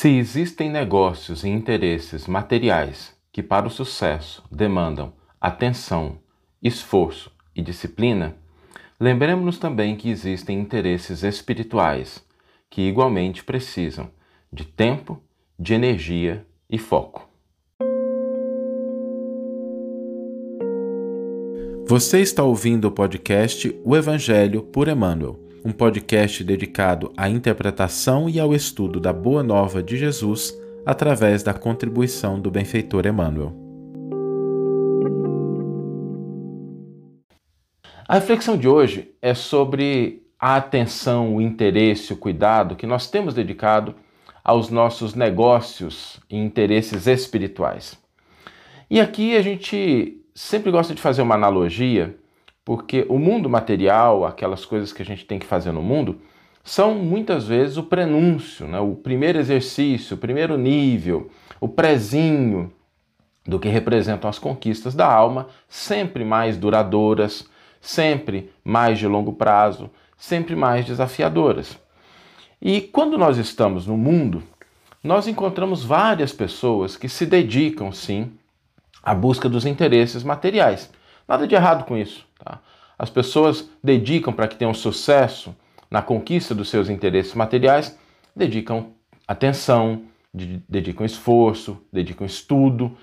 Se existem negócios e interesses materiais que, para o sucesso, demandam atenção, esforço e disciplina, lembremos-nos também que existem interesses espirituais que igualmente precisam de tempo, de energia e foco. Você está ouvindo o podcast O Evangelho por Emmanuel um podcast dedicado à interpretação e ao estudo da Boa Nova de Jesus através da contribuição do benfeitor Emmanuel. A reflexão de hoje é sobre a atenção, o interesse, o cuidado que nós temos dedicado aos nossos negócios e interesses espirituais. E aqui a gente sempre gosta de fazer uma analogia porque o mundo material, aquelas coisas que a gente tem que fazer no mundo, são muitas vezes o prenúncio, né? o primeiro exercício, o primeiro nível, o prezinho do que representam as conquistas da alma, sempre mais duradouras, sempre mais de longo prazo, sempre mais desafiadoras. E quando nós estamos no mundo, nós encontramos várias pessoas que se dedicam, sim, à busca dos interesses materiais. Nada de errado com isso. Tá? As pessoas dedicam para que tenham sucesso na conquista dos seus interesses materiais, dedicam atenção, dedicam esforço, dedicam estudo.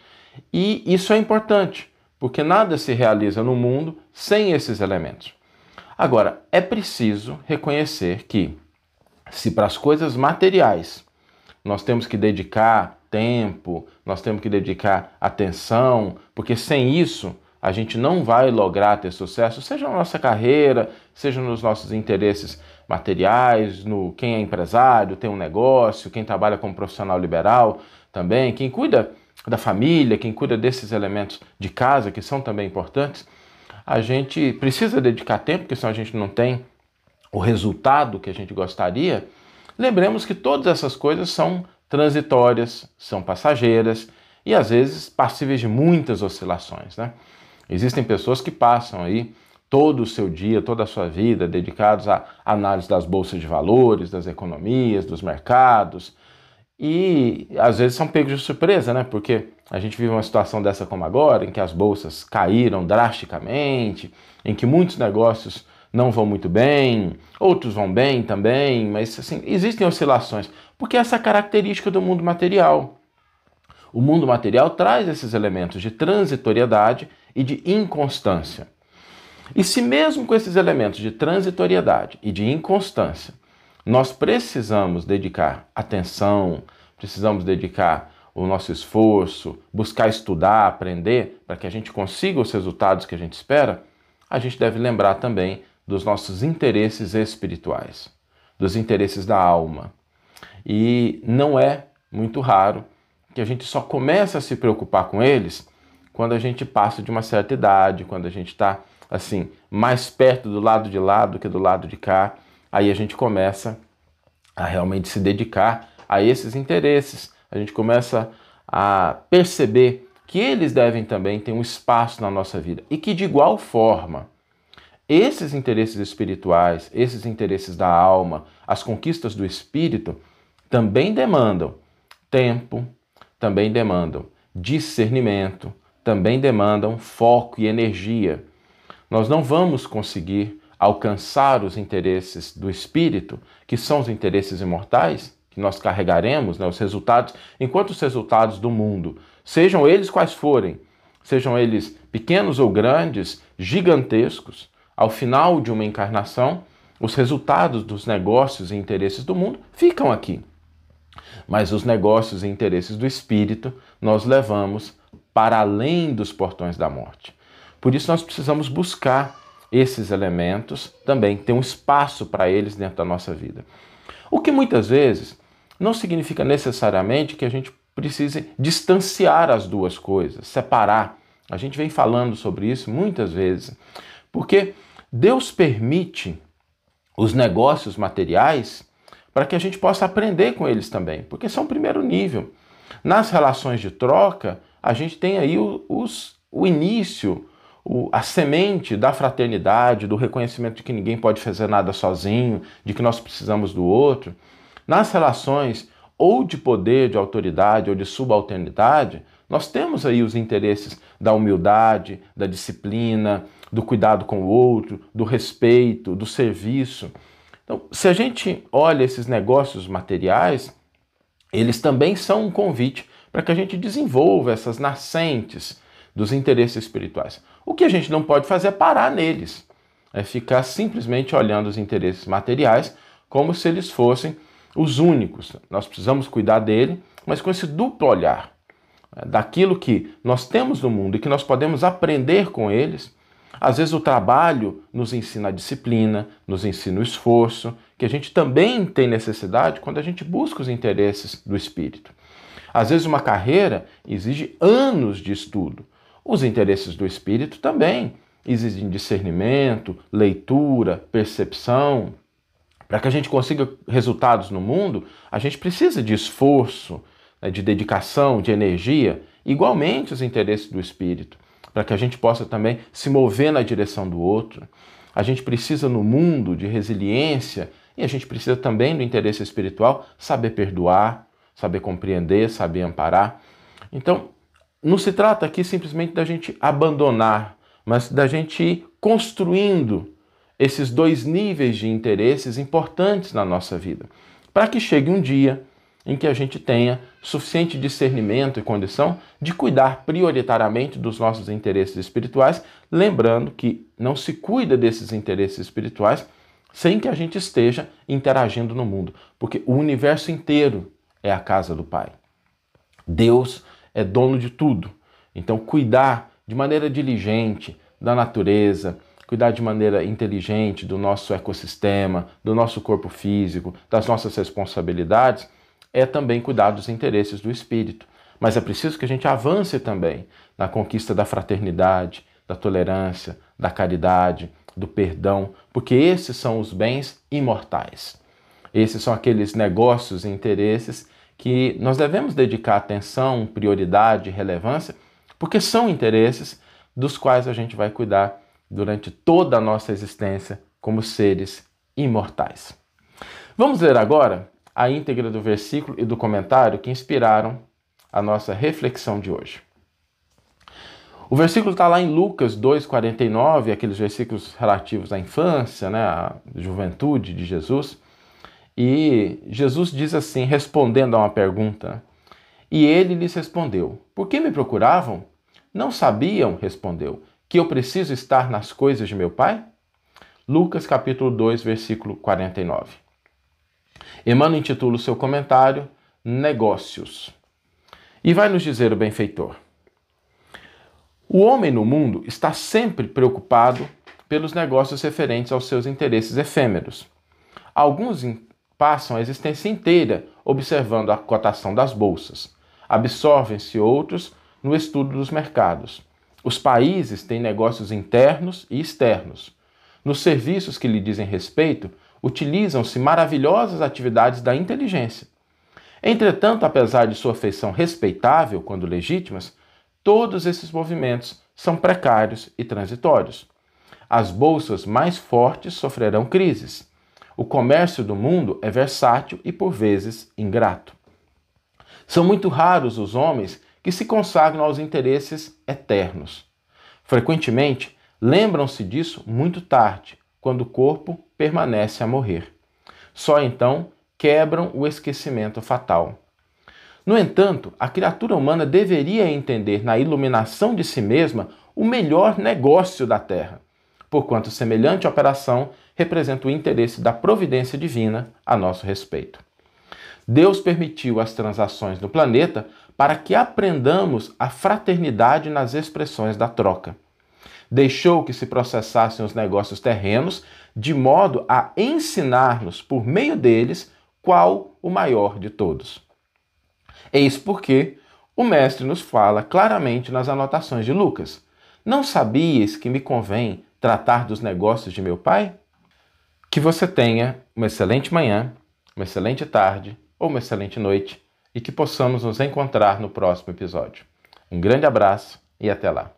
E isso é importante, porque nada se realiza no mundo sem esses elementos. Agora, é preciso reconhecer que, se para as coisas materiais nós temos que dedicar tempo, nós temos que dedicar atenção, porque sem isso a gente não vai lograr ter sucesso, seja na nossa carreira, seja nos nossos interesses materiais, no quem é empresário, tem um negócio, quem trabalha como profissional liberal também, quem cuida da família, quem cuida desses elementos de casa que são também importantes, a gente precisa dedicar tempo, porque senão a gente não tem o resultado que a gente gostaria. Lembremos que todas essas coisas são transitórias, são passageiras e às vezes passíveis de muitas oscilações, né? Existem pessoas que passam aí todo o seu dia, toda a sua vida dedicados à análise das bolsas de valores, das economias, dos mercados. E às vezes são pegos de surpresa, né? Porque a gente vive uma situação dessa como agora, em que as bolsas caíram drasticamente, em que muitos negócios não vão muito bem, outros vão bem também, mas assim, existem oscilações, porque essa é a característica do mundo material. O mundo material traz esses elementos de transitoriedade e de inconstância. E se mesmo com esses elementos de transitoriedade e de inconstância, nós precisamos dedicar atenção, precisamos dedicar o nosso esforço, buscar estudar, aprender, para que a gente consiga os resultados que a gente espera, a gente deve lembrar também dos nossos interesses espirituais, dos interesses da alma. E não é muito raro que a gente só comece a se preocupar com eles quando a gente passa de uma certa idade, quando a gente está assim mais perto do lado de lá do que do lado de cá, aí a gente começa a realmente se dedicar a esses interesses. A gente começa a perceber que eles devem também ter um espaço na nossa vida e que de igual forma esses interesses espirituais, esses interesses da alma, as conquistas do espírito também demandam tempo, também demandam discernimento, também demandam foco e energia. Nós não vamos conseguir alcançar os interesses do espírito, que são os interesses imortais, que nós carregaremos, né, os resultados, enquanto os resultados do mundo, sejam eles quais forem, sejam eles pequenos ou grandes, gigantescos, ao final de uma encarnação, os resultados dos negócios e interesses do mundo ficam aqui. Mas os negócios e interesses do espírito nós levamos para além dos portões da morte. Por isso, nós precisamos buscar esses elementos também, ter um espaço para eles dentro da nossa vida. O que muitas vezes não significa necessariamente que a gente precise distanciar as duas coisas, separar. A gente vem falando sobre isso muitas vezes, porque Deus permite os negócios materiais para que a gente possa aprender com eles também, porque são o primeiro nível. Nas relações de troca, a gente tem aí os, o início, o, a semente da fraternidade, do reconhecimento de que ninguém pode fazer nada sozinho, de que nós precisamos do outro. Nas relações ou de poder, de autoridade ou de subalternidade, nós temos aí os interesses da humildade, da disciplina, do cuidado com o outro, do respeito, do serviço. Então, se a gente olha esses negócios materiais, eles também são um convite para que a gente desenvolva essas nascentes dos interesses espirituais. O que a gente não pode fazer é parar neles, é ficar simplesmente olhando os interesses materiais como se eles fossem os únicos. Nós precisamos cuidar dele, mas com esse duplo olhar é, daquilo que nós temos no mundo e que nós podemos aprender com eles. Às vezes o trabalho nos ensina a disciplina, nos ensina o esforço, que a gente também tem necessidade quando a gente busca os interesses do espírito. Às vezes uma carreira exige anos de estudo. Os interesses do espírito também exigem discernimento, leitura, percepção, para que a gente consiga resultados no mundo, a gente precisa de esforço, né, de dedicação, de energia, igualmente os interesses do espírito, para que a gente possa também se mover na direção do outro. A gente precisa no mundo de resiliência e a gente precisa também do interesse espiritual saber perdoar, saber compreender, saber amparar. Então, não se trata aqui simplesmente da gente abandonar, mas da gente ir construindo esses dois níveis de interesses importantes na nossa vida, para que chegue um dia em que a gente tenha suficiente discernimento e condição de cuidar prioritariamente dos nossos interesses espirituais, lembrando que não se cuida desses interesses espirituais sem que a gente esteja interagindo no mundo, porque o universo inteiro é a casa do Pai. Deus é dono de tudo. Então, cuidar de maneira diligente da natureza, cuidar de maneira inteligente do nosso ecossistema, do nosso corpo físico, das nossas responsabilidades, é também cuidar dos interesses do espírito. Mas é preciso que a gente avance também na conquista da fraternidade, da tolerância, da caridade, do perdão, porque esses são os bens imortais. Esses são aqueles negócios e interesses que nós devemos dedicar atenção, prioridade, relevância, porque são interesses dos quais a gente vai cuidar durante toda a nossa existência como seres imortais. Vamos ler agora a íntegra do versículo e do comentário que inspiraram a nossa reflexão de hoje. O versículo está lá em Lucas 2,49, aqueles versículos relativos à infância, né, à juventude de Jesus. E Jesus diz assim, respondendo a uma pergunta: E ele lhes respondeu: Por que me procuravam? Não sabiam, respondeu, que eu preciso estar nas coisas de meu Pai? Lucas capítulo 2, versículo 49. Emmanuel intitula o seu comentário Negócios. E vai nos dizer o benfeitor. O homem no mundo está sempre preocupado pelos negócios referentes aos seus interesses efêmeros. Alguns passam a existência inteira observando a cotação das bolsas. Absorvem-se outros no estudo dos mercados. Os países têm negócios internos e externos. Nos serviços que lhe dizem respeito, utilizam-se maravilhosas atividades da inteligência. Entretanto, apesar de sua feição respeitável quando legítimas, todos esses movimentos são precários e transitórios. As bolsas mais fortes sofrerão crises. O comércio do mundo é versátil e, por vezes, ingrato. São muito raros os homens que se consagram aos interesses eternos. Frequentemente, lembram-se disso muito tarde, quando o corpo permanece a morrer. Só então quebram o esquecimento fatal. No entanto, a criatura humana deveria entender na iluminação de si mesma o melhor negócio da Terra, porquanto semelhante operação representa o interesse da providência divina a nosso respeito. Deus permitiu as transações no planeta para que aprendamos a fraternidade nas expressões da troca. Deixou que se processassem os negócios terrenos, de modo a ensinar-nos, por meio deles, qual o maior de todos. Eis porque o Mestre nos fala claramente nas anotações de Lucas: Não sabias que me convém tratar dos negócios de meu Pai? Que você tenha uma excelente manhã, uma excelente tarde ou uma excelente noite e que possamos nos encontrar no próximo episódio. Um grande abraço e até lá.